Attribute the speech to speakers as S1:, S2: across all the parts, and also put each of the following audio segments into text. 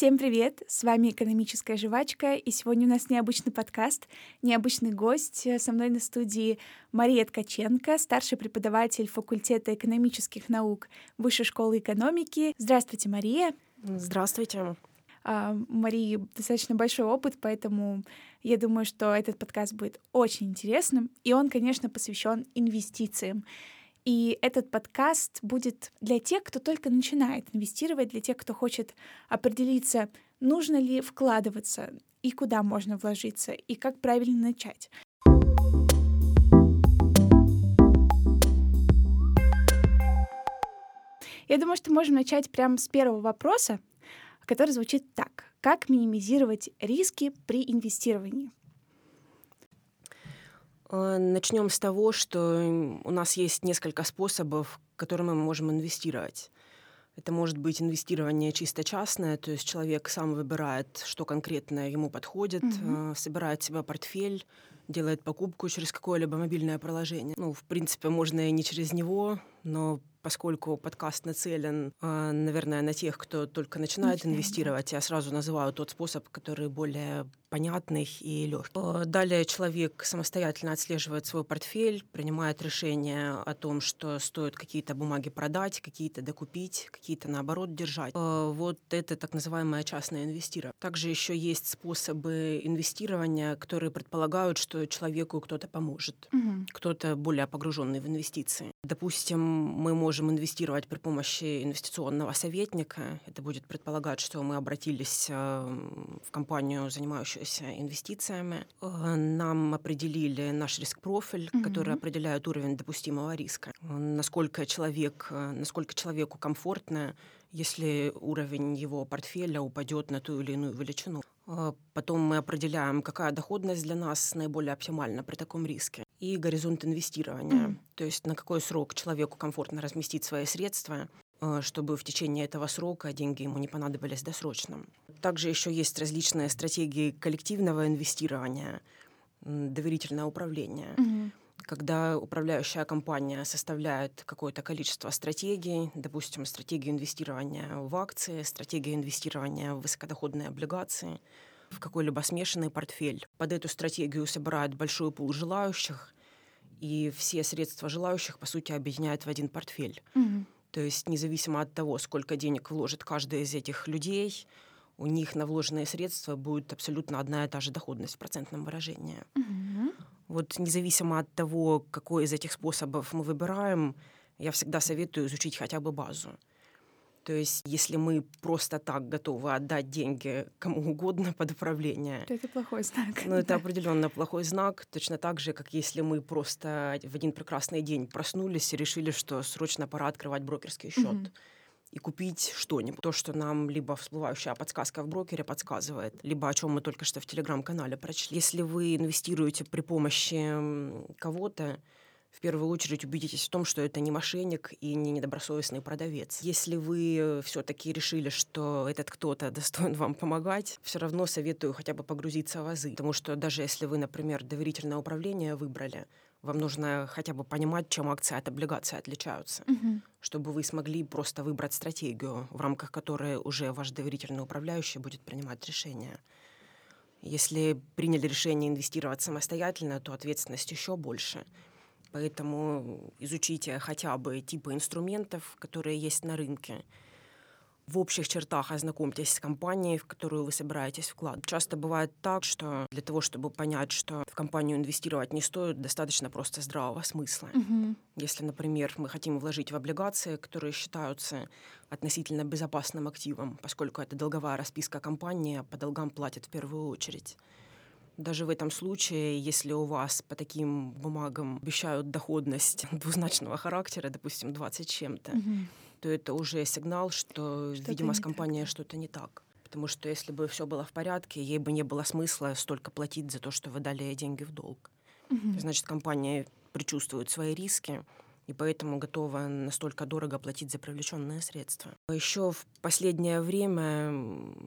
S1: Всем привет! С вами «Экономическая жвачка», и сегодня у нас необычный подкаст, необычный гость. Со мной на студии Мария Ткаченко, старший преподаватель факультета экономических наук Высшей школы экономики. Здравствуйте, Мария!
S2: Здравствуйте!
S1: А, Марии достаточно большой опыт, поэтому я думаю, что этот подкаст будет очень интересным, и он, конечно, посвящен инвестициям. И этот подкаст будет для тех, кто только начинает инвестировать, для тех, кто хочет определиться, нужно ли вкладываться и куда можно вложиться, и как правильно начать. Я думаю, что можем начать прямо с первого вопроса, который звучит так. Как минимизировать риски при инвестировании?
S2: Э, Начнем с того, что у нас есть несколько способов, которыми мы можем инвестировать. Это может быть инвестирование чисто частное, то есть человек сам выбирает, что конкретно ему подходит, mm-hmm. собирает себе портфель, делает покупку через какое-либо мобильное приложение. Ну, в принципе, можно и не через него, но поскольку подкаст нацелен, а, наверное, на тех, кто только начинает инвестировать, я сразу называю тот способ, который более понятный и легкий. А, далее человек самостоятельно отслеживает свой портфель, принимает решение о том, что стоит какие-то бумаги продать, какие-то докупить, какие-то наоборот держать. А, вот это так называемое частное инвестирование. Также еще есть способы инвестирования, которые предполагают, что человеку кто-то поможет, угу. кто-то более погруженный в инвестиции. Допустим, мы можем инвестировать при помощи инвестиционного советника. Это будет предполагать, что мы обратились э, в компанию, занимающуюся инвестициями. Э, нам определили наш риск-профиль, mm-hmm. который определяет уровень допустимого риска. Насколько, человек, э, насколько человеку комфортно, если уровень его портфеля упадет на ту или иную величину. Потом мы определяем, какая доходность для нас наиболее оптимальна при таком риске и горизонт инвестирования, mm-hmm. то есть на какой срок человеку комфортно разместить свои средства, э, чтобы в течение этого срока деньги ему не понадобились досрочно. Также еще есть различные стратегии коллективного инвестирования, доверительное управление. Mm-hmm когда управляющая компания составляет какое-то количество стратегий, допустим, стратегию инвестирования в акции, стратегию инвестирования в высокодоходные облигации, в какой-либо смешанный портфель. Под эту стратегию собирают большой пул желающих, и все средства желающих, по сути, объединяют в один портфель. Mm-hmm. То есть независимо от того, сколько денег вложит каждый из этих людей, у них на вложенные средства будет абсолютно одна и та же доходность в процентном выражении. Mm-hmm. Вот независимо от того, какой из этих способов мы выбираем, я всегда советую изучить хотя бы базу. То есть, если мы просто так готовы отдать деньги кому угодно под управление,
S1: то это плохой знак.
S2: Ну, это определенно плохой знак. Точно так же, как если мы просто в один прекрасный день проснулись и решили, что срочно пора открывать брокерский счет. Mm-hmm и купить что-нибудь. То, что нам либо всплывающая подсказка в брокере подсказывает, либо о чем мы только что в телеграм-канале прочли. Если вы инвестируете при помощи кого-то, в первую очередь убедитесь в том, что это не мошенник и не недобросовестный продавец. Если вы все-таки решили, что этот кто-то достоин вам помогать, все равно советую хотя бы погрузиться в азы. Потому что даже если вы, например, доверительное управление выбрали, вам нужно хотя бы понимать, чем акции от облигаций отличаются, угу. чтобы вы смогли просто выбрать стратегию, в рамках которой уже ваш доверительный управляющий будет принимать решения. Если приняли решение инвестировать самостоятельно, то ответственность еще больше. Поэтому изучите хотя бы типы инструментов, которые есть на рынке. В общих чертах ознакомьтесь с компанией, в которую вы собираетесь вкладывать. Часто бывает так, что для того, чтобы понять, что в компанию инвестировать не стоит, достаточно просто здравого смысла. Угу. Если, например, мы хотим вложить в облигации, которые считаются относительно безопасным активом, поскольку это долговая расписка компании, а по долгам платят в первую очередь даже в этом случае, если у вас по таким бумагам обещают доходность двузначного характера, допустим, 20 чем-то, угу. То это уже сигнал, что, что видимо, с компанией что-то не так. Потому что если бы все было в порядке, ей бы не было смысла столько платить за то, что вы дали деньги в долг. Угу. Значит, компания предчувствует свои риски и поэтому готова настолько дорого платить за привлеченные средства. Еще в последнее время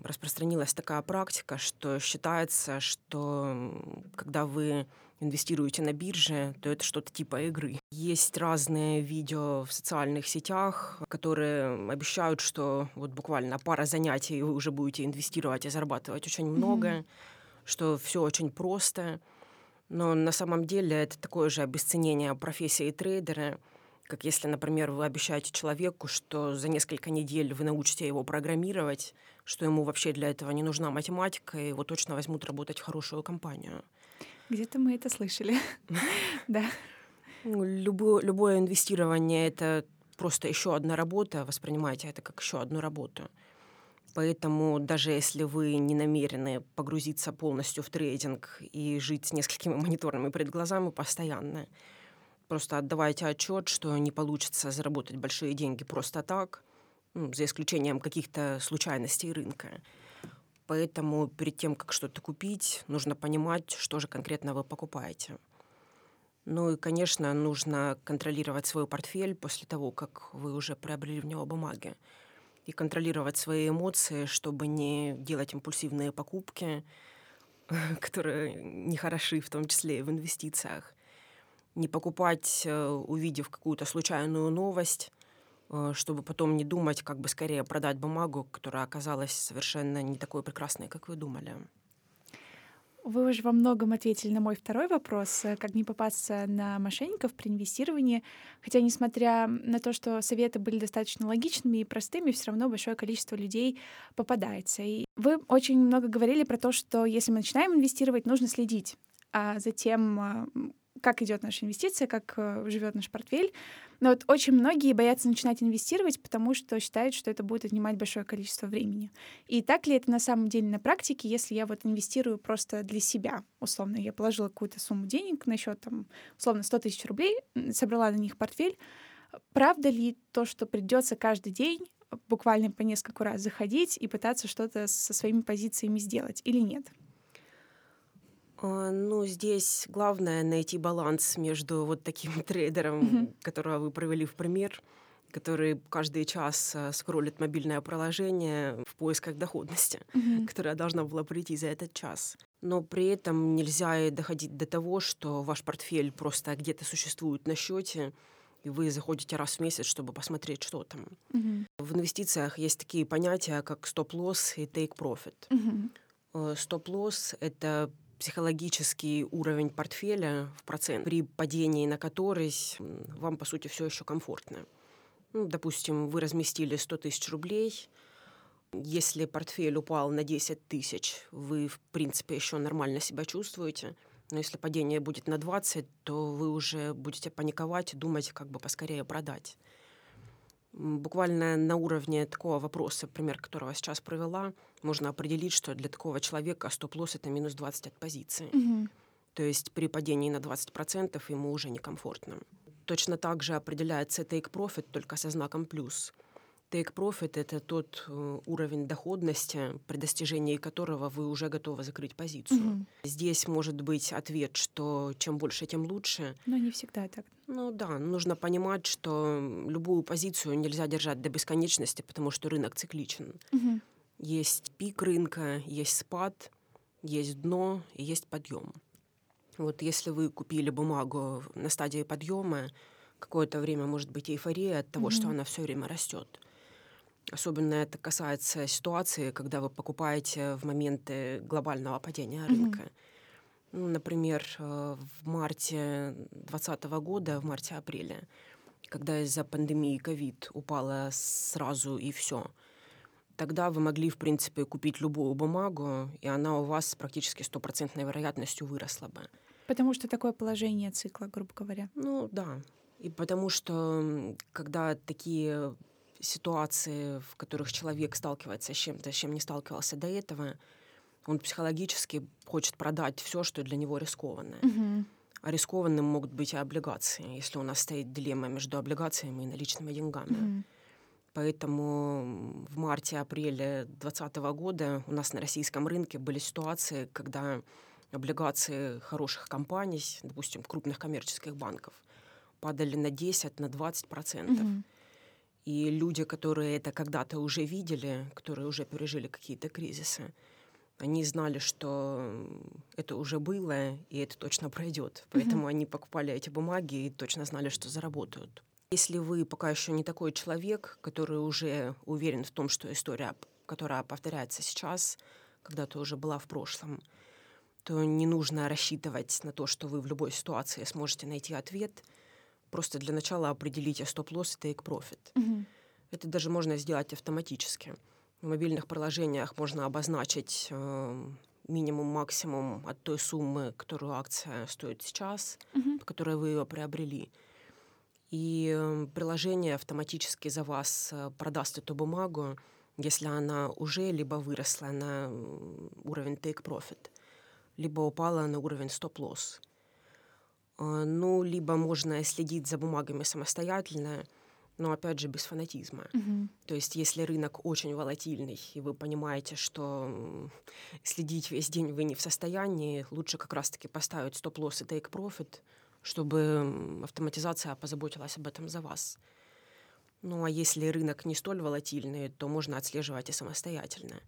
S2: распространилась такая практика, что считается, что когда вы инвестируете на бирже, то это что-то типа игры. Есть разные видео в социальных сетях, которые обещают, что вот буквально пара занятий, и вы уже будете инвестировать и зарабатывать очень много, mm-hmm. что все очень просто. Но на самом деле это такое же обесценение профессии трейдера, как если, например, вы обещаете человеку, что за несколько недель вы научите его программировать, что ему вообще для этого не нужна математика, и его точно возьмут работать в хорошую компанию.
S1: Где-то мы это слышали. Да.
S2: Ну, любое, любое инвестирование — это просто еще одна работа, воспринимайте это как еще одну работу. Поэтому даже если вы не намерены погрузиться полностью в трейдинг и жить с несколькими мониторами перед глазами постоянно, просто отдавайте отчет, что не получится заработать большие деньги просто так, ну, за исключением каких-то случайностей рынка. Поэтому перед тем, как что-то купить, нужно понимать, что же конкретно вы покупаете. Ну и, конечно, нужно контролировать свой портфель после того, как вы уже приобрели в него бумаги. И контролировать свои эмоции, чтобы не делать импульсивные покупки, которые не хороши, в том числе и в инвестициях. Не покупать, э, увидев какую-то случайную новость, Э, чтобы потом не думать, как бы скорее продать бумагу, которая оказалась совершенно не такой прекрасной, как вы думали.
S1: Вы уже во многом ответили на мой второй вопрос, э, как не попасться на мошенников при инвестировании. Хотя, несмотря на то, что советы были достаточно логичными и простыми, все равно большое количество людей попадается. И вы очень много говорили про то, что если мы начинаем инвестировать, нужно следить, а затем а, как идет наша инвестиция, как э, живет наш портфель. Но вот очень многие боятся начинать инвестировать, потому что считают, что это будет отнимать большое количество времени. И так ли это на самом деле на практике, если я вот инвестирую просто для себя? Условно, я положила какую-то сумму денег на счет, там, условно, 100 тысяч рублей, собрала на них портфель. Правда ли то, что придется каждый день буквально по несколько раз заходить и пытаться что-то со своими позициями сделать или нет?
S2: А, ну, здесь главное найти баланс между вот таким трейдером, mm-hmm. которого вы провели в пример, который каждый час а, скроллит мобильное приложение в поисках доходности, mm-hmm. которая должна была прийти за этот час. Но при этом нельзя доходить до того, что ваш портфель просто где-то существует на счете, и вы заходите раз в месяц, чтобы посмотреть, что там. Mm-hmm. В инвестициях есть такие понятия, как стоп-лосс и take-profit. Mm-hmm. Стоп-лосс — это психологический уровень портфеля в процент, при падении на который вам, по сути, все еще комфортно. Ну, допустим, вы разместили 100 тысяч рублей, если портфель упал на 10 тысяч, вы, в принципе, еще нормально себя чувствуете. Но если падение будет на 20, то вы уже будете паниковать, думать, как бы поскорее продать буквально на уровне такого вопроса, пример которого сейчас провела, можно определить, что для такого человека стоп-лосс это минус 20 от позиции. Угу. То есть при падении на 20% ему уже некомфортно. Точно так же определяется take profit, только со знаком плюс. Take profit — это тот э, уровень доходности, при достижении которого вы уже готовы закрыть позицию. Угу. Здесь может быть ответ, что чем больше, тем лучше.
S1: Но не всегда так.
S2: Ну да, нужно понимать, что любую позицию нельзя держать до бесконечности, потому что рынок цикличен. Угу. Есть пик рынка, есть спад, есть дно и есть подъем. Вот если вы купили бумагу на стадии подъема, какое-то время может быть эйфория от того, mm что она все время растет. Особенно это касается ситуации, когда вы покупаете в моменты глобального падения рынка. Ну, например, э, в марте 2020 года, в марте-апреле, когда из-за пандемии ковид упала сразу и все, тогда вы могли, в принципе, купить любую бумагу, и она у вас с практически стопроцентной вероятностью выросла бы.
S1: Потому что такое положение цикла, грубо говоря.
S2: Ну да. И потому что, когда такие ситуации, в которых человек сталкивается с чем-то, с чем не сталкивался до этого, он психологически хочет продать все, что для него рискованно. Угу. А рискованным могут быть и облигации, если у нас стоит дилемма между облигациями и наличными деньгами. Угу. Поэтому в марте-апреле 2020 года у нас на российском рынке были ситуации, когда облигации хороших компаний, допустим, крупных коммерческих банков, падали на 10, на 20 процентов.
S1: Мгм.
S2: И люди, которые это когда-то уже видели, которые уже пережили какие-то кризисы, они знали, что это уже было, и это точно пройдет. Поэтому они покупали эти бумаги и точно знали, что заработают. Если вы пока еще не такой человек, который уже уверен в том, что история, которая повторяется сейчас, когда-то уже была в прошлом, то не нужно рассчитывать на то, что вы в любой ситуации сможете найти ответ. Просто для начала определите стоп-лосс и take-profit.
S1: Мгм.
S2: Это даже можно сделать автоматически. В мобильных приложениях можно обозначить э, минимум-максимум от той суммы, которую акция стоит сейчас,
S1: Мгм.
S2: по которой вы ее приобрели. И э, приложение автоматически за вас э, продаст эту бумагу, если она уже либо выросла на уровень take profit, либо упала на уровень стоп-лосс. Э, Ну, либо можно следить за бумагами самостоятельно, но опять же без фанатизма.
S1: Мгм.
S2: То есть, если рынок очень волатильный, и вы понимаете, что следить весь день вы не в состоянии, лучше как раз-таки поставить стоп-лосс и take-profit, чтобы автоматизация позаботилась об этом за вас. Ну а если рынок не столь волатильный, то можно отслеживать и самостоятельно.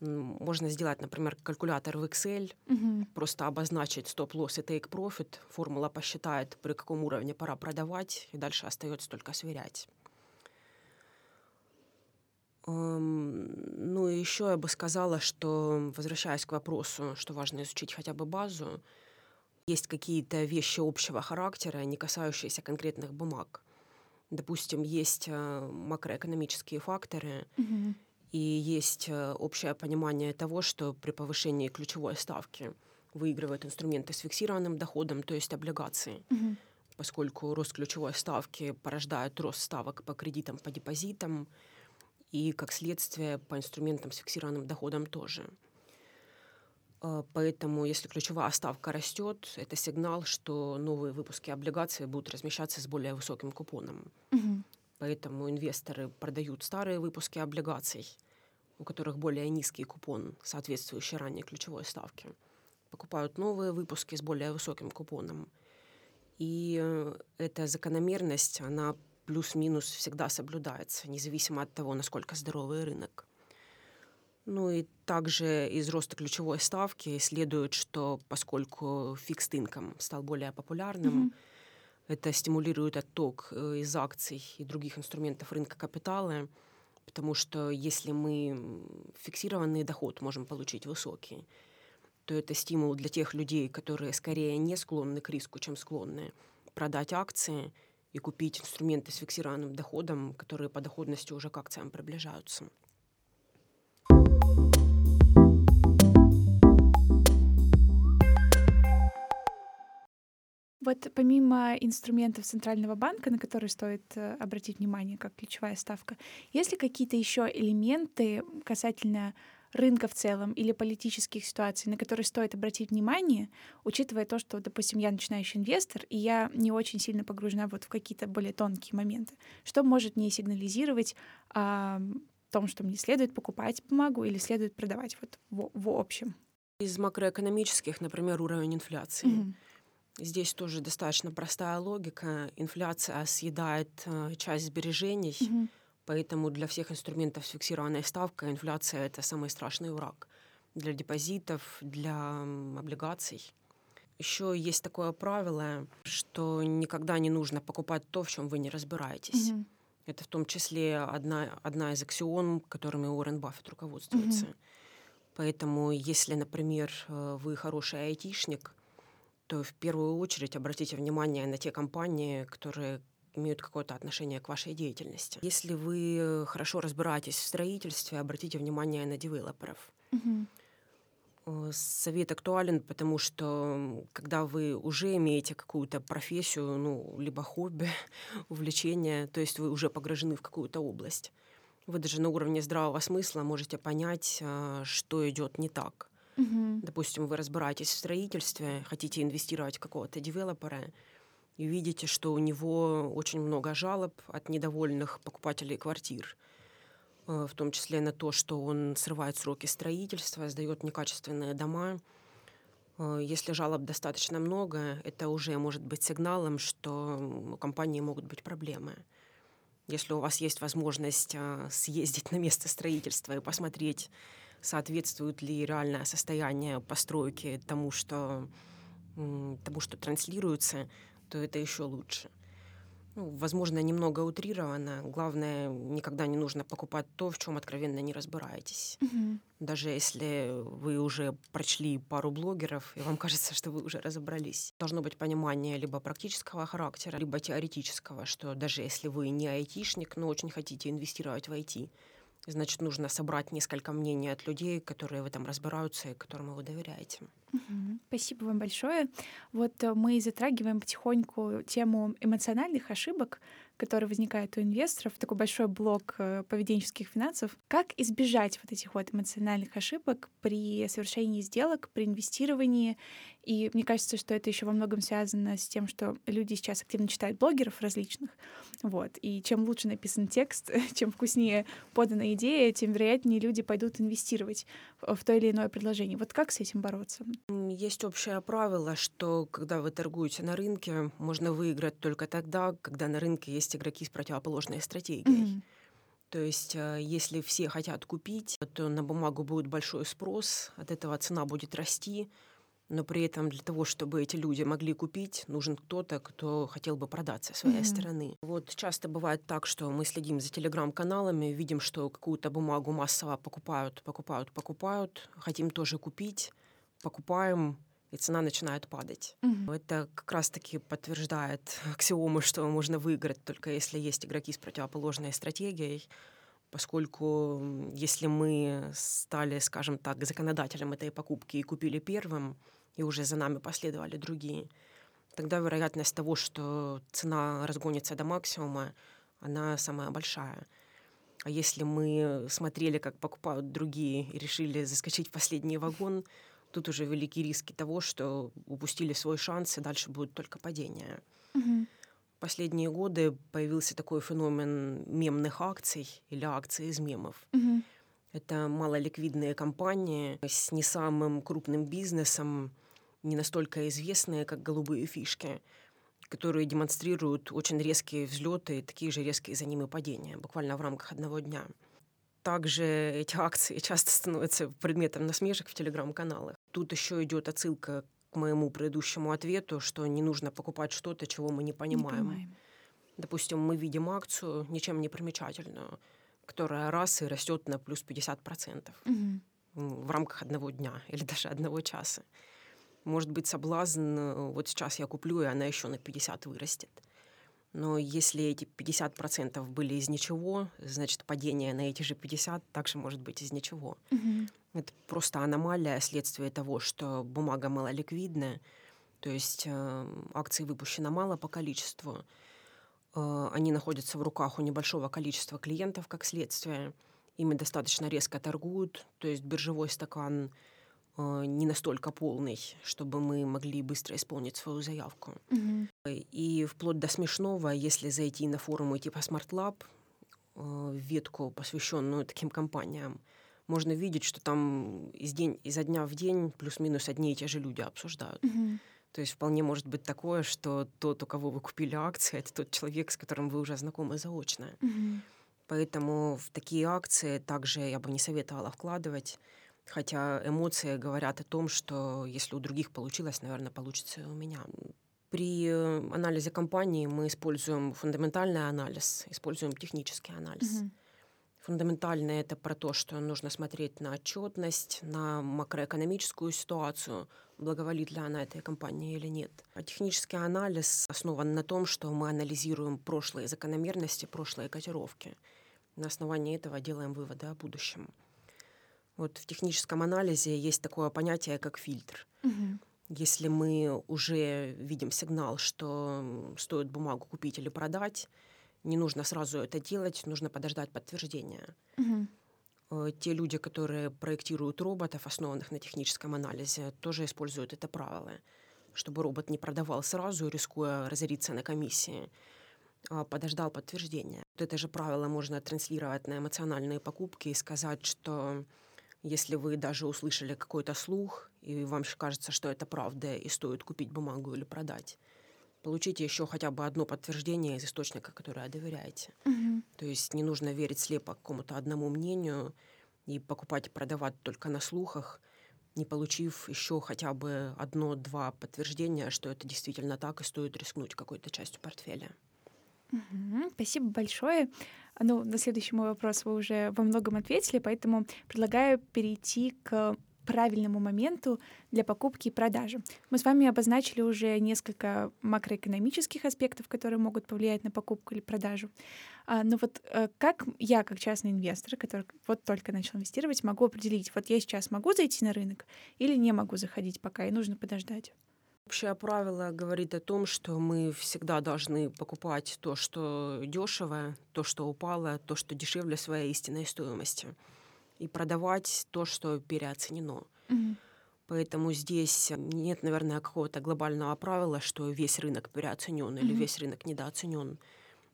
S2: Можно сделать, например, калькулятор в Excel,
S1: Мгм.
S2: просто обозначить стоп-лосс и take-profit, формула посчитает, при каком уровне пора продавать, и дальше остается только сверять. Эм, Ну и еще я бы сказала, что, возвращаясь к вопросу, что важно изучить хотя бы базу, есть какие-то вещи общего характера, не касающиеся конкретных бумаг. Допустим, есть э, макроэкономические факторы,
S1: Мгм.
S2: И есть э, общее понимание того, что при повышении ключевой ставки выигрывают инструменты с фиксированным доходом, то есть облигации,
S1: Мгм.
S2: поскольку рост ключевой ставки порождает рост ставок по кредитам, по депозитам, и, как следствие, по инструментам с фиксированным доходом тоже. Э, Поэтому, если ключевая ставка растет, это сигнал, что новые выпуски облигаций будут размещаться с более высоким купоном.
S1: Мгм.
S2: Поэтому инвесторы продают старые выпуски облигаций, у которых более низкий купон, соответствующий ранее ключевой ставке. Покупают новые выпуски с более высоким купоном. И э, эта закономерность, она плюс-минус всегда соблюдается, независимо от того, насколько здоровый рынок. Ну и также из роста ключевой ставки следует, что поскольку фикст инком стал более популярным,
S1: Мгм.
S2: Это стимулирует отток э, из акций и других инструментов рынка капитала, потому что если мы фиксированный доход можем получить высокий, то это стимул для тех людей, которые скорее не склонны к риску, чем склонны продать акции и купить инструменты с фиксированным доходом, которые по доходности уже к акциям приближаются.
S1: Вот помимо инструментов Центрального банка, на которые стоит э, обратить внимание как ключевая ставка, есть ли какие-то еще элементы касательно рынка в целом или политических ситуаций, на которые стоит обратить внимание, учитывая то, что, допустим, я начинающий инвестор, и я не очень сильно погружена вот в какие-то более тонкие моменты. Что может мне сигнализировать о том, что мне следует покупать бумагу или следует продавать вот в, в общем?
S2: Из макроэкономических, например, уровень инфляции.
S1: Мгм.
S2: Здесь тоже достаточно простая логика. Инфляция съедает э, часть сбережений,
S1: Мгм.
S2: поэтому для всех инструментов с фиксированной ставкой инфляция это самый страшный враг. Для депозитов, для облигаций. Еще есть такое правило, что никогда не нужно покупать то, в чем вы не разбираетесь.
S1: Мгм.
S2: Это в том числе одна, одна из аксиом, которыми Уоррен Баффет руководствуется. Поэтому, если, например, э, вы хороший айтишник, то в первую очередь обратите внимание на те компании, которые имеют какое-то отношение к вашей деятельности. Если вы хорошо разбираетесь в строительстве, обратите внимание на девелоперов. Э, Совет актуален, потому что когда вы уже имеете какую-то профессию, ну, либо хобби, увлечение, то есть вы уже погружены в какую-то область, вы даже на уровне здравого смысла можете понять, э, что идет не так.
S1: Мгм.
S2: Допустим, вы разбираетесь в строительстве, хотите инвестировать в какого-то девелопера, и видите, что у него очень много жалоб от недовольных покупателей квартир, э, в том числе на то, что он срывает сроки строительства, сдает некачественные дома, Э, если жалоб достаточно много, это уже может быть сигналом, что у компании могут быть проблемы. Если у вас есть возможность а, съездить на место строительства и посмотреть, соответствует ли реальное состояние постройки тому, что, тому, что транслируется, то это еще лучше ну, возможно, немного утрировано. Главное, никогда не нужно покупать то, в чем откровенно не разбираетесь. Угу. Даже если вы уже прочли пару блогеров, и вам кажется, что вы уже разобрались. Должно быть понимание либо практического характера, либо теоретического, что даже если вы не айтишник, но очень хотите инвестировать в IT, значит, нужно собрать несколько мнений от людей, которые в этом разбираются и которым вы доверяете.
S1: Спасибо вам большое. Вот э, мы затрагиваем потихоньку тему эмоциональных ошибок, которые возникают у инвесторов, такой большой блок э, поведенческих финансов. Как избежать вот этих вот эмоциональных ошибок при совершении сделок, при инвестировании? И мне кажется, что это еще во многом связано с тем, что люди сейчас активно читают блогеров различных. Вот. И чем лучше написан текст, чем вкуснее подана идея, тем вероятнее люди пойдут инвестировать в то или иное предложение. Вот как с этим бороться?
S2: Есть общее правило, что когда вы торгуете на рынке, можно выиграть только тогда, когда на рынке есть игроки с противоположной стратегией. Mm-hmm. То есть, э, если все хотят купить, то на бумагу будет большой спрос, от этого цена будет расти, но при этом для того, чтобы эти люди могли купить, нужен кто-то, кто хотел бы продаться своей mm-hmm. стороны. Вот часто бывает так, что мы следим за телеграм-каналами, видим, что какую-то бумагу массово покупают, покупают, покупают, хотим тоже купить, покупаем, и цена начинает падать. Угу. Это как раз-таки подтверждает аксиому, что можно выиграть только если есть игроки с противоположной стратегией, поскольку если мы стали, скажем так, законодателем этой покупки и купили первым, и уже за нами последовали другие, тогда вероятность того, что цена разгонится до максимума, она самая большая. А если мы смотрели, как покупают другие и решили заскочить в последний вагон, тут уже велики риски того, что упустили свой шанс, и дальше будет только падение. Угу. Последние годы появился такой феномен мемных акций или акций из мемов. Угу. Это малоликвидные компании с не самым крупным бизнесом, не настолько известные, как голубые фишки, которые демонстрируют очень резкие взлеты и такие же резкие за ними падения, буквально в рамках одного дня. Также эти акции часто становятся предметом насмешек в телеграм-каналах. Тут еще идет отсылка к моему предыдущему ответу, что не нужно покупать что-то, чего мы не понимаем. Не понимаем. Допустим, мы видим акцию, ничем не примечательную, которая раз и растет на плюс 50% угу. в рамках одного дня или даже одного часа. Может быть соблазн, э, вот сейчас я куплю, и она еще на 50 вырастет. Но если эти 50% были из ничего, значит, падение на эти же 50 также может быть из ничего. Угу. Это просто аномалия, следствие того, что бумага малоликвидная, то есть э, акции выпущено мало по количеству, э, они находятся в руках у небольшого количества клиентов как следствие, ими достаточно резко торгуют, то есть биржевой стакан не настолько полный, чтобы мы могли быстро исполнить свою заявку. Угу. И вплоть до смешного, если зайти на форумы типа Smart Lab, э, ветку, посвященную таким компаниям, можно видеть, что там из день, изо дня в день плюс-минус одни и те же люди обсуждают. Угу. То есть вполне может быть такое, что тот, у кого вы купили акции, это тот человек, с которым вы уже знакомы заочно. Угу. Поэтому в такие акции также я бы не советовала вкладывать. Хотя эмоции говорят о том, что если у других получилось, наверное, получится и у меня. При э, анализе компании мы используем фундаментальный анализ, используем технический анализ. Угу. Фундаментальный это про то, что нужно смотреть на отчетность, на макроэкономическую ситуацию, благоволит ли она этой компании или нет. А технический анализ основан на том, что мы анализируем прошлые закономерности, прошлые котировки. На основании этого делаем выводы о будущем. Вот в техническом анализе есть такое понятие, как фильтр. Угу. Если мы уже видим сигнал, что стоит бумагу купить или продать, не нужно сразу это делать, нужно подождать подтверждения. Угу. Те люди, которые проектируют роботов, основанных на техническом анализе, тоже используют это правило, чтобы робот не продавал сразу, рискуя разориться на комиссии, а подождал подтверждения. Вот это же правило можно транслировать на эмоциональные покупки и сказать, что если вы даже услышали какой-то слух и вам кажется, что это правда, и стоит купить бумагу или продать, получите еще хотя бы одно подтверждение из источника, которое доверяете.
S1: Мгм.
S2: То есть не нужно верить слепо какому-то одному мнению и покупать и продавать только на слухах, не получив еще хотя бы одно-два подтверждения, что это действительно так, и стоит рискнуть какой-то частью портфеля.
S1: Мгм. Спасибо большое. Ну, на следующий мой вопрос вы уже во многом ответили, поэтому предлагаю перейти к правильному моменту для покупки и продажи. Мы с вами обозначили уже несколько макроэкономических аспектов, которые могут повлиять на покупку или продажу. А, Но вот э, как я, как частный инвестор, который вот только начал инвестировать, могу определить, вот я сейчас могу зайти на рынок или не могу заходить пока, и нужно подождать?
S2: Общее правило говорит о том, что мы всегда должны покупать то, что дешево, то, что упало, то, что дешевле своей истинной стоимости, и продавать то, что переоценено.
S1: Мгм.
S2: Поэтому здесь нет, наверное, какого-то глобального правила, что весь рынок переоценен или
S1: Мгм.
S2: весь рынок недооценен.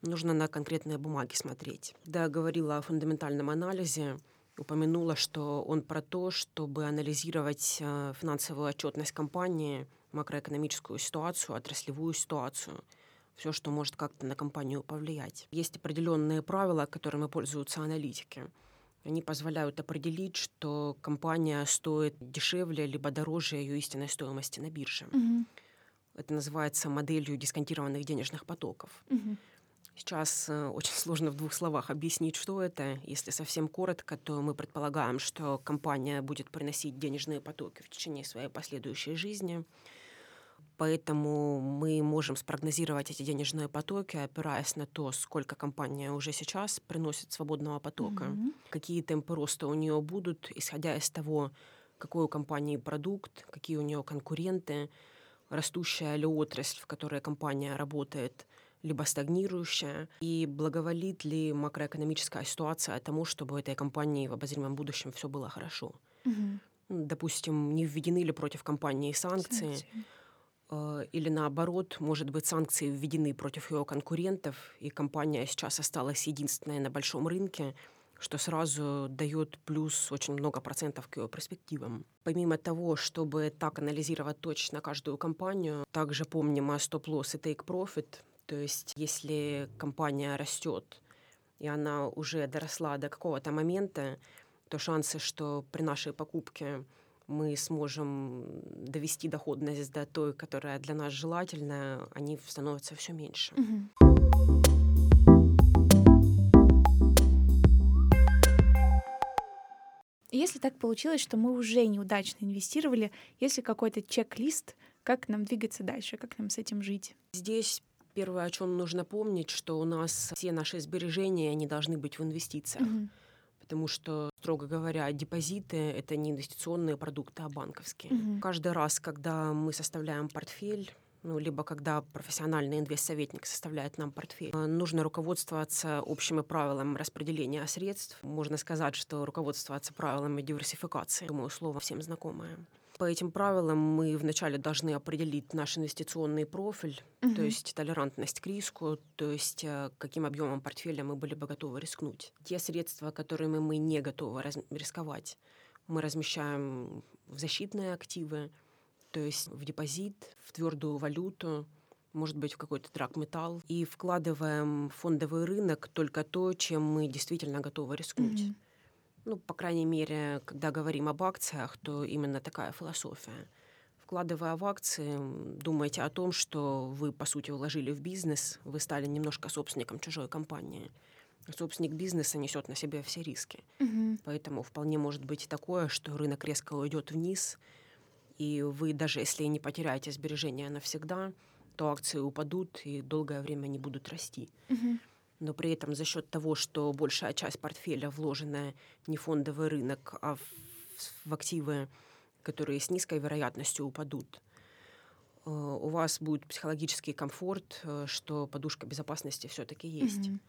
S2: Нужно на конкретные бумаги смотреть. Я говорила о фундаментальном анализе, упомянула, что он про то, чтобы анализировать э, финансовую отчетность компании, макроэкономическую ситуацию, отраслевую ситуацию, все, что может как-то на компанию повлиять. Есть определенные правила, которыми пользуются аналитики. Они позволяют определить, что компания стоит дешевле либо дороже ее истинной стоимости на бирже.
S1: Мгм.
S2: Это называется моделью дисконтированных денежных потоков.
S1: Мгм.
S2: Сейчас э, очень сложно в двух словах объяснить, что это. Если совсем коротко, то мы предполагаем, что компания будет приносить денежные потоки в течение своей последующей жизни. Поэтому мы можем спрогнозировать эти денежные потоки, опираясь на то, сколько компания уже сейчас приносит свободного потока,
S1: Мгм.
S2: какие темпы роста у нее будут, исходя из того, какой у компании продукт, какие у нее конкуренты, растущая ли отрасль, в которой компания работает, либо стагнирующая, и благоволит ли макроэкономическая ситуация тому, чтобы у этой компании в обозримом будущем все было хорошо. Ну, Допустим, не введены ли против компании санкции,
S1: Санкции.
S2: Э, или наоборот, может быть, санкции введены против ее конкурентов, и компания сейчас осталась единственной на большом рынке, что сразу дает плюс очень много процентов к ее перспективам. Помимо того, чтобы так анализировать точно каждую компанию, также помним о стоп-лосс и take-profit, то есть если компания растет, и она уже доросла до какого-то момента, то шансы, что при нашей покупке мы сможем довести доходность до той, которая для нас желательная, они становятся все меньше.
S1: Мгм. Если так получилось, что мы уже неудачно инвестировали, есть ли какой-то чек-лист, как нам двигаться дальше, как нам с этим жить?
S2: Здесь первое, о чем нужно помнить, что у нас все наши сбережения, они должны быть в инвестициях.
S1: Мгм.
S2: Потому что, строго говоря, депозиты — это не инвестиционные продукты, а банковские.
S1: Мгм.
S2: Каждый раз, когда мы составляем портфель, ну, либо когда профессиональный инвестсоветник составляет нам портфель, э, нужно руководствоваться общими правилами распределения средств. Можно сказать, что руководствоваться правилами диверсификации. Думаю, слово всем знакомое. По этим правилам мы вначале должны определить наш инвестиционный профиль, то
S1: Мгм.
S2: есть толерантность к риску, то есть э, каким объемом портфеля мы были бы готовы рискнуть. Те средства, которыми мы не готовы раз- рисковать, мы размещаем в защитные активы, то есть в депозит, в твердую валюту, может быть, в какой-то драгметалл, и вкладываем в фондовый рынок только то, чем мы действительно готовы рискнуть.
S1: Мгм.
S2: Ну, по крайней мере, когда говорим об акциях, то именно такая философия. Вкладывая в акции, думайте о том, что вы, по сути, вложили в бизнес, вы стали немножко собственником чужой компании. Собственник бизнеса несет на себе все риски.
S1: Мгм.
S2: Поэтому вполне может быть такое, что рынок резко уйдет вниз, и вы, даже если не потеряете сбережения навсегда, то акции упадут и долгое время не будут расти
S1: Мгм.
S2: Но при этом за счет того, что большая часть портфеля вложена не в фондовый рынок, а в, в активы, которые с низкой вероятностью упадут, э, у вас будет психологический комфорт, э, что подушка безопасности все-таки есть.
S1: Мгм.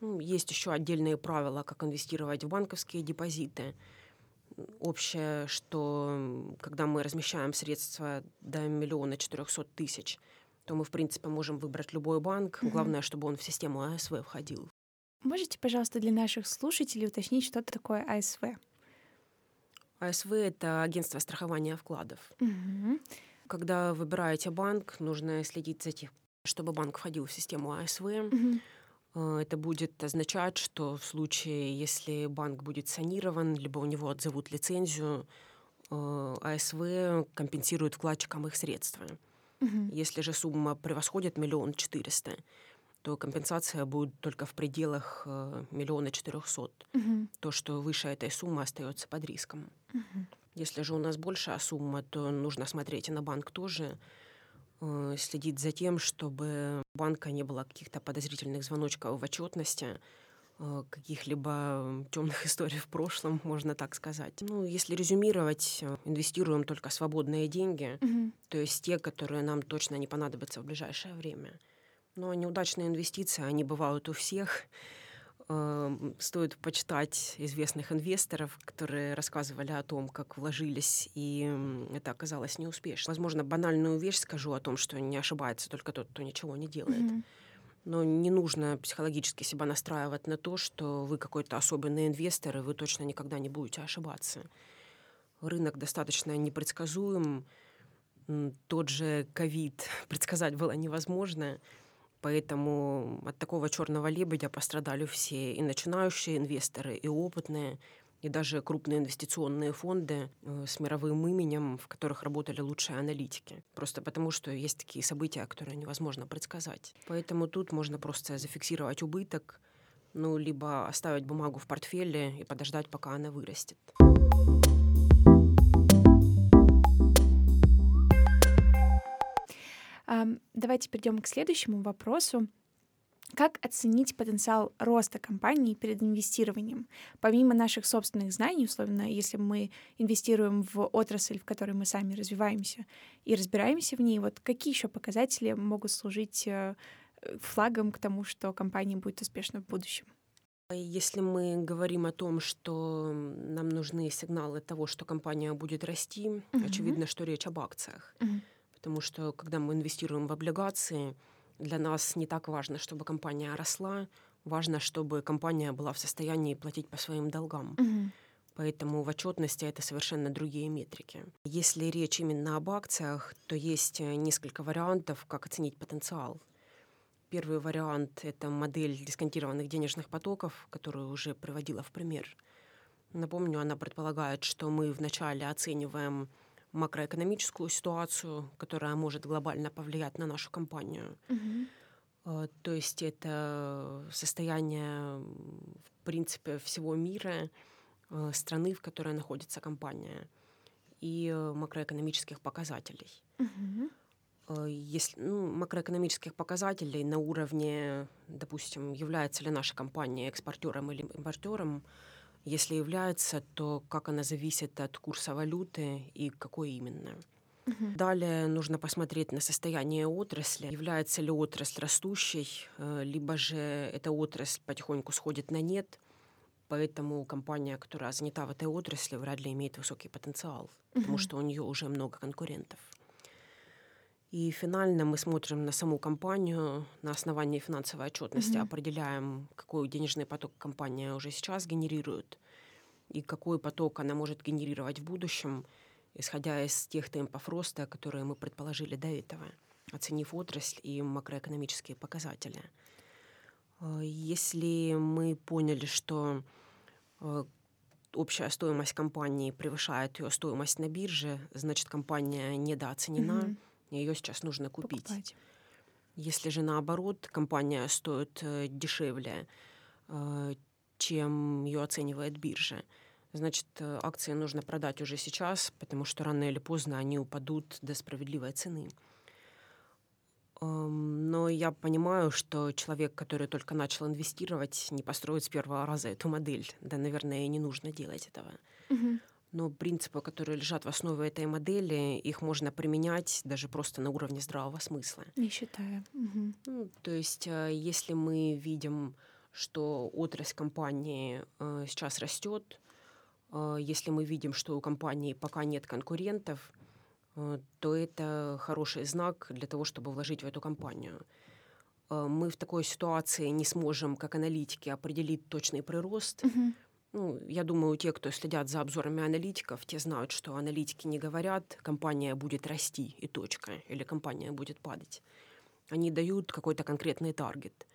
S2: Ну, есть еще отдельные правила, как инвестировать в банковские депозиты. Общее, что когда мы размещаем средства до миллиона четырехсот тысяч, то мы, в принципе, можем выбрать любой банк.
S1: Мгм.
S2: Главное, чтобы он в систему АСВ входил.
S1: Можете, пожалуйста, для наших слушателей уточнить, что такое АСВ?
S2: АСВ — это агентство страхования вкладов.
S1: Мгм.
S2: Когда выбираете банк, нужно следить за тем, чтобы банк входил в систему АСВ. Э, Это будет означать, что в случае, если банк будет санирован, либо у него отзовут лицензию, э, АСВ компенсирует вкладчикам их средства.
S1: Мгм.
S2: Если же сумма превосходит миллион четыреста, то компенсация будет только в пределах э, миллиона четырехсот.
S1: Мгм.
S2: То, что выше этой суммы, остается под риском.
S1: Мгм.
S2: Если же у нас большая сумма, то нужно смотреть и на банк тоже, э, следить за тем, чтобы у банка не было каких-то подозрительных звоночков в отчетности, каких-либо темных историй в прошлом, можно так сказать. Ну, если резюмировать, э, инвестируем только свободные деньги,
S1: Мгм.
S2: то есть те, которые нам точно не понадобятся в ближайшее время. Но неудачные инвестиции, они бывают у всех. Эм, Стоит почитать известных инвесторов, которые рассказывали о том, как вложились, и это оказалось неуспешно. Возможно, банальную вещь скажу о том, что не ошибается только тот, кто ничего не делает.
S1: Мгм.
S2: Но не нужно психологически себя настраивать на то, что вы какой-то особенный инвестор, и вы точно никогда не будете ошибаться. Рынок достаточно непредсказуем. Тот же ковид предсказать было невозможно. Поэтому от такого черного лебедя пострадали все и начинающие инвесторы, и опытные, и даже крупные инвестиционные фонды э, с мировым именем, в которых работали лучшие аналитики. Просто потому, что есть такие события, которые невозможно предсказать. Поэтому тут можно просто зафиксировать убыток, ну, либо оставить бумагу в портфеле и подождать, пока она вырастет.
S1: Давайте перейдем к следующему вопросу. Как оценить потенциал роста компании перед инвестированием? Помимо наших собственных знаний, условно, если мы инвестируем в отрасль, в которой мы сами развиваемся и разбираемся в ней, вот какие еще показатели могут служить э, флагом к тому, что компания будет успешна в будущем?
S2: Если мы говорим о том, что нам нужны сигналы того, что компания будет расти,
S1: Мгм.
S2: очевидно, что речь об акциях.
S1: Мгм.
S2: Потому что когда мы инвестируем в облигации, для нас не так важно, чтобы компания росла, важно, чтобы компания была в состоянии платить по своим долгам.
S1: Мгм.
S2: Поэтому в отчетности это совершенно другие метрики. Если речь именно об акциях, то есть э, несколько вариантов, как оценить потенциал. Первый вариант — это модель дисконтированных денежных потоков, которую уже приводила в пример. Напомню, она предполагает, что мы вначале оцениваем макроэкономическую ситуацию, которая может глобально повлиять на нашу компанию. Э, То есть это состояние, в принципе, всего мира, э, страны, в которой находится компания, и э, макроэкономических показателей. Э, Если, ну, макроэкономических показателей на уровне, допустим, является ли наша компания экспортером или импортером, если является, то как она зависит от курса валюты и какой именно.
S1: Мгм.
S2: Далее нужно посмотреть на состояние отрасли, является ли отрасль растущей, э, либо же эта отрасль потихоньку сходит на нет, поэтому компания, которая занята в этой отрасли, вряд ли имеет высокий потенциал, потому
S1: Мгм.
S2: что у нее уже много конкурентов. И финально мы смотрим на саму компанию, на основании финансовой отчетности
S1: Мгм.
S2: определяем, какой денежный поток компания уже сейчас генерирует и какой поток она может генерировать в будущем, исходя из тех темпов роста, которые мы предположили до этого, оценив отрасль и макроэкономические показатели. Э, Если мы поняли, что э, общая стоимость компании превышает ее стоимость на бирже, значит компания недооценена,
S1: Мгм.
S2: ее сейчас нужно купить.
S1: Покупать.
S2: Если же наоборот компания стоит э, дешевле, э, чем ее оценивает биржа, значит э, акции нужно продать уже сейчас, потому что рано или поздно они упадут до справедливой цены. Эм, Но я понимаю, что человек, который только начал инвестировать, не построит с первого раза эту модель. Да, наверное, и не нужно делать этого.
S1: Мгм.
S2: Но принципы, которые лежат в основе этой модели, их можно применять даже просто на уровне здравого смысла.
S1: Не считая. Мгм.
S2: Ну, то есть, э, если мы видим, что отрасль компании э, сейчас растет, э, если мы видим, что у компании пока нет конкурентов, то это хороший знак для того, чтобы вложить в эту компанию. Мы в такой ситуации не сможем, как аналитики, определить точный прирост,
S1: Мгм.
S2: Ну, я думаю, те, кто следят за обзорами аналитиков, те знают, что аналитики не говорят, компания будет расти и точка, или компания будет падать. Они дают какой-то конкретный таргет.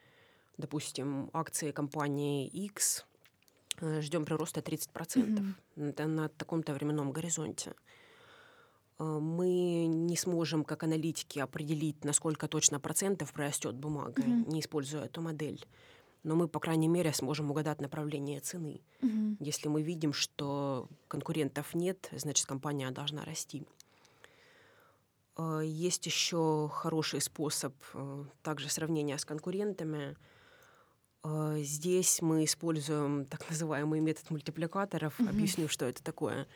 S2: Допустим, акции компании X э, ждем прироста 30% mm-hmm. Это на таком-то временном горизонте. Э, мы не сможем, как аналитики, определить, насколько точно процентов прорастет бумага, mm-hmm. не используя эту модель. Но мы, по крайней мере, сможем угадать направление цены. Mm-hmm. Если мы видим, что конкурентов нет, значит, компания должна расти. Э, есть еще хороший способ э, также сравнения с конкурентами. Здесь мы используем так называемый метод мультипликаторов. Mm-hmm. Объясню, что это такое.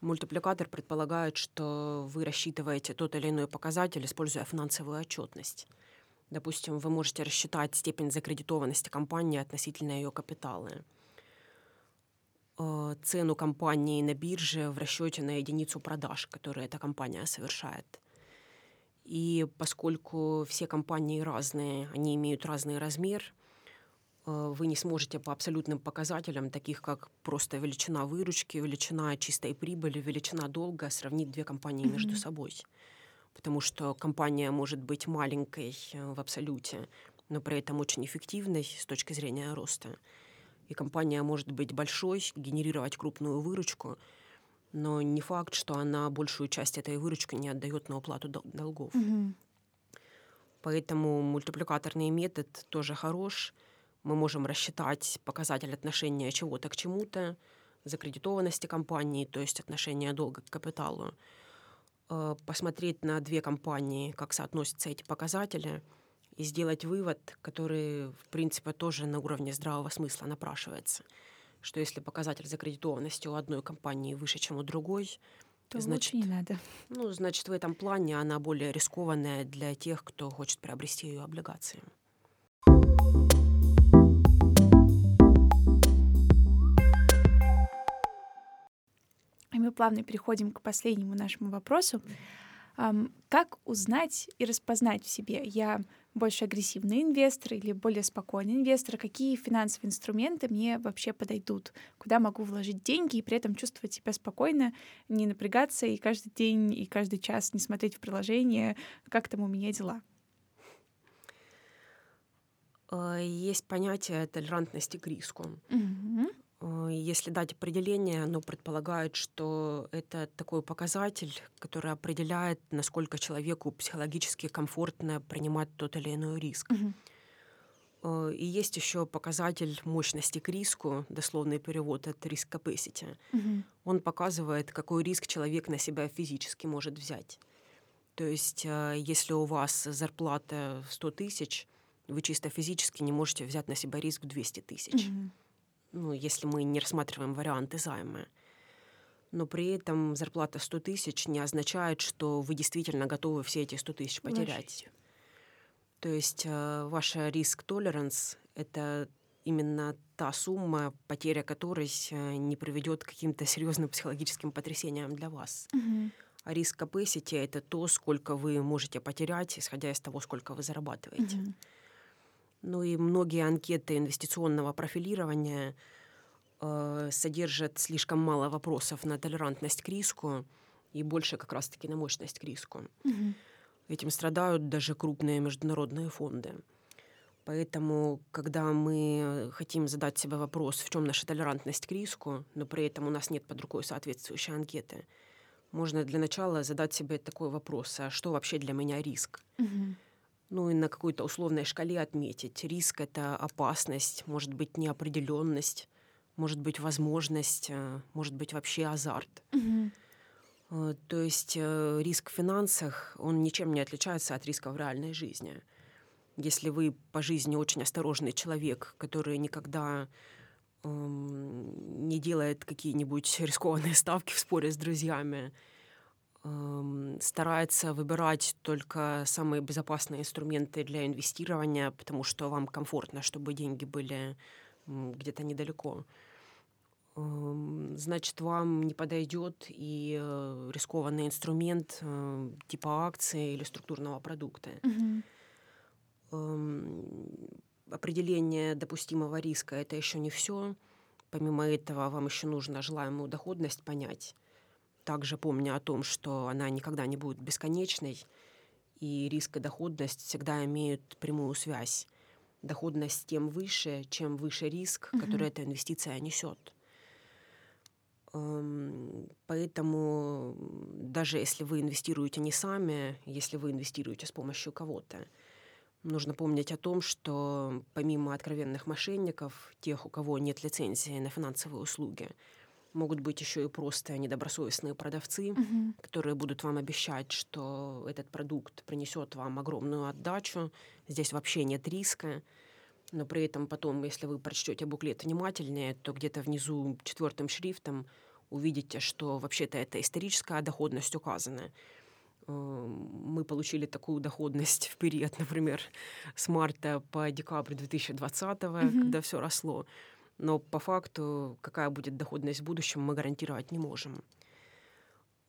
S2: Мультипликатор предполагает, что вы рассчитываете тот или иной показатель, используя финансовую отчетность. Допустим, вы можете рассчитать степень закредитованности компании относительно ее капитала, э, цену компании на бирже в расчете на единицу продаж, которые эта компания совершает. И поскольку все компании разные, они имеют разный размер – Э, вы не сможете по абсолютным показателям, таких как просто величина выручки, величина чистой прибыли, величина долга, сравнить две компании mm-hmm. между собой. Потому что компания может быть маленькой э, в абсолюте, но при этом очень эффективной с точки зрения роста. И компания может быть большой, генерировать крупную выручку, но не факт, что она большую часть этой выручки не отдает на уплату долгов. Mm-hmm. Поэтому мультипликаторный метод тоже хорош – мы можем рассчитать показатель отношения чего-то к чему-то, закредитованности компании, то есть отношение долга к капиталу, посмотреть на две компании, как соотносятся эти показатели, и сделать вывод, который, в принципе, тоже на уровне здравого смысла напрашивается, что если показатель закредитованности у одной компании выше, чем у другой,
S1: то значит, лучше не надо.
S2: Ну, значит, в этом плане она более рискованная для тех, кто хочет приобрести ее облигации.
S1: И мы плавно переходим к последнему нашему вопросу. Как узнать и распознать в себе, я больше агрессивный инвестор или более спокойный инвестор, какие финансовые инструменты мне вообще подойдут, куда могу вложить деньги и при этом чувствовать себя спокойно, не напрягаться и каждый день и каждый час не смотреть в приложение, как там у меня дела.
S2: А, есть понятие толерантности к риску.
S1: Угу.
S2: Э, если дать определение, оно предполагает, что это такой показатель, который определяет, насколько человеку психологически комфортно принимать тот или иной риск.
S1: Угу.
S2: И есть еще показатель мощности к риску, дословный перевод от риск capacity.
S1: Угу.
S2: Он показывает, какой риск человек на себя физически может взять. То есть, э, если у вас зарплата 100 тысяч, вы чисто физически не можете взять на себя риск в 200 тысяч.
S1: Угу
S2: ну, если мы не рассматриваем варианты займа. Но при этом зарплата 100 тысяч не означает, что вы действительно готовы все эти 100 тысяч потерять. То есть э, ваша риск-толеранс — это именно та сумма, потеря которой э, не приведет к каким-то серьезным психологическим потрясениям для вас.
S1: Угу.
S2: А риск capacity — это то, сколько вы можете потерять, исходя из того, сколько вы зарабатываете.
S1: Угу.
S2: Ну и многие анкеты инвестиционного профилирования э, содержат слишком мало вопросов на толерантность к риску и больше как раз-таки на мощность к риску.
S1: Угу.
S2: Этим страдают даже крупные международные фонды. Поэтому, когда мы хотим задать себе вопрос, в чем наша толерантность к риску, но при этом у нас нет под рукой соответствующей анкеты, можно для начала задать себе такой вопрос, а что вообще для меня риск?
S1: Угу
S2: ну и на какой-то условной шкале отметить. Риск — это опасность, может быть, неопределенность, может быть, возможность, э, может быть, вообще азарт.
S1: Угу.
S2: То есть э, риск в финансах, он ничем не отличается от риска в реальной жизни. Если вы по жизни очень осторожный человек, который никогда эм, не делает какие-нибудь рискованные ставки в споре с друзьями, старается выбирать только самые безопасные инструменты для инвестирования, потому что вам комфортно, чтобы деньги были где-то недалеко. Значит, вам не подойдет и э, рискованный инструмент э, типа акции или структурного продукта.
S1: Угу.
S2: Определение допустимого риска это еще не все Помимо этого, вам еще нужно желаемую доходность понять. Также помня о том, что она никогда не будет бесконечной, и риск и доходность всегда имеют прямую связь. Доходность тем выше, чем выше риск, mm-hmm. который эта инвестиция несет. Эм, поэтому даже если вы инвестируете не сами, если вы инвестируете с помощью кого-то, нужно помнить о том, что помимо откровенных мошенников, тех, у кого нет лицензии на финансовые услуги, могут быть еще и просто недобросовестные продавцы,
S1: Мгм.
S2: которые будут вам обещать, что этот продукт принесет вам огромную отдачу, здесь вообще нет риска, но при этом потом, если вы прочтете буклет внимательнее, то где-то внизу четвертым шрифтом увидите, что вообще-то это историческая доходность указана. Э, Мы получили такую доходность в период, например, с марта по декабрь 2020,
S1: Мгм.
S2: когда все росло. Но по факту, какая будет доходность в будущем, мы гарантировать не можем.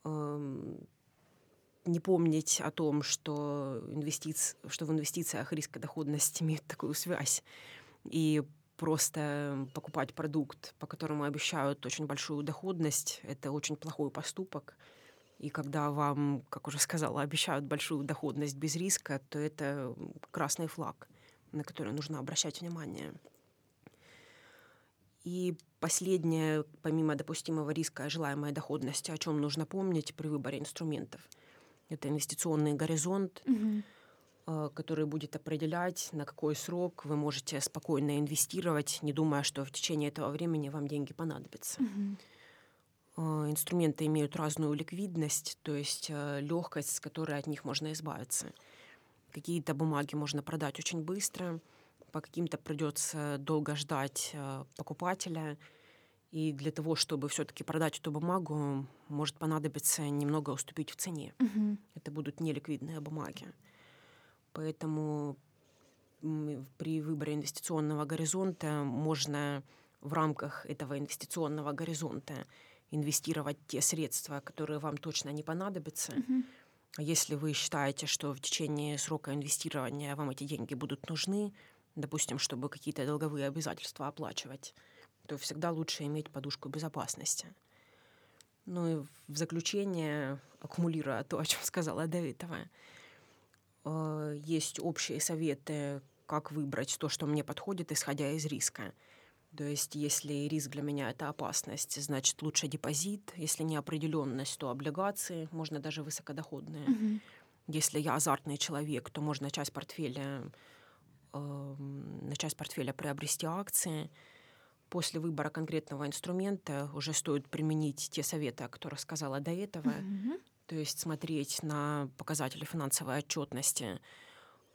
S2: Эм, Не помнить о том, что, инвестиц... что в инвестициях риск и доходность имеют такую связь. И просто покупать продукт, по которому обещают очень большую доходность, это очень плохой поступок. И когда вам, как уже сказала, обещают большую доходность без риска, то это красный флаг, на который нужно обращать внимание. И последнее, помимо допустимого риска и желаемой доходности, о чем нужно помнить при выборе инструментов, это инвестиционный горизонт, э, который будет определять, на какой срок вы можете спокойно инвестировать, не думая, что в течение этого времени вам деньги понадобятся. Э, Инструменты имеют разную ликвидность, то есть легкость, с которой от них можно избавиться. Какие-то бумаги можно продать очень быстро, по каким-то придется долго ждать э, покупателя. И для того, чтобы все-таки продать эту бумагу, может понадобиться немного уступить в цене.
S1: Мгм.
S2: Это будут неликвидные бумаги. Поэтому при выборе инвестиционного горизонта можно в рамках этого инвестиционного горизонта инвестировать те средства, которые вам точно не понадобятся. А Если вы считаете, что в течение срока инвестирования вам эти деньги будут нужны, допустим, чтобы какие-то долговые обязательства оплачивать, то всегда лучше иметь подушку безопасности. Ну и в заключение, аккумулируя то, о чем сказала до этого, э, есть общие советы, как выбрать то, что мне подходит, исходя из риска. То есть, если риск для меня это опасность, значит лучше депозит. Если неопределенность, то облигации, можно даже высокодоходные.
S1: Мгм.
S2: Если я азартный человек, то можно часть портфеля, на часть портфеля приобрести акции. После выбора конкретного инструмента уже стоит применить те советы, о которых сказала до этого.
S1: Мгм.
S2: То есть смотреть на показатели финансовой отчетности,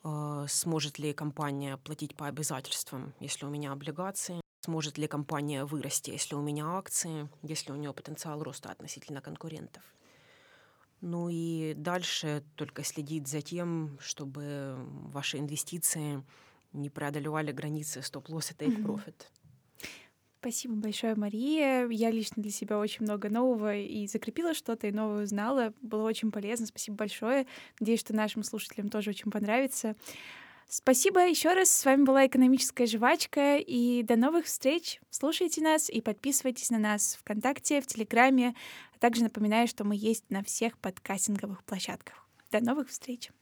S2: э, сможет ли компания платить по обязательствам, если у меня облигации, сможет ли компания вырасти, если у меня акции, если у нее потенциал роста относительно конкурентов. Ну и дальше только следить за тем, чтобы ваши инвестиции не преодолевали границы стоп-лосс и тейк-профит.
S1: Спасибо большое, Мария. Я лично для себя очень много нового и закрепила что-то, и новое узнала. Было очень полезно. Спасибо большое. Надеюсь, что нашим слушателям тоже очень понравится. Спасибо еще раз. С вами была экономическая жвачка. И до новых встреч. Слушайте нас и подписывайтесь на нас ВКонтакте, в Телеграме. Также напоминаю, что мы есть на всех подкастинговых площадках. До новых встреч.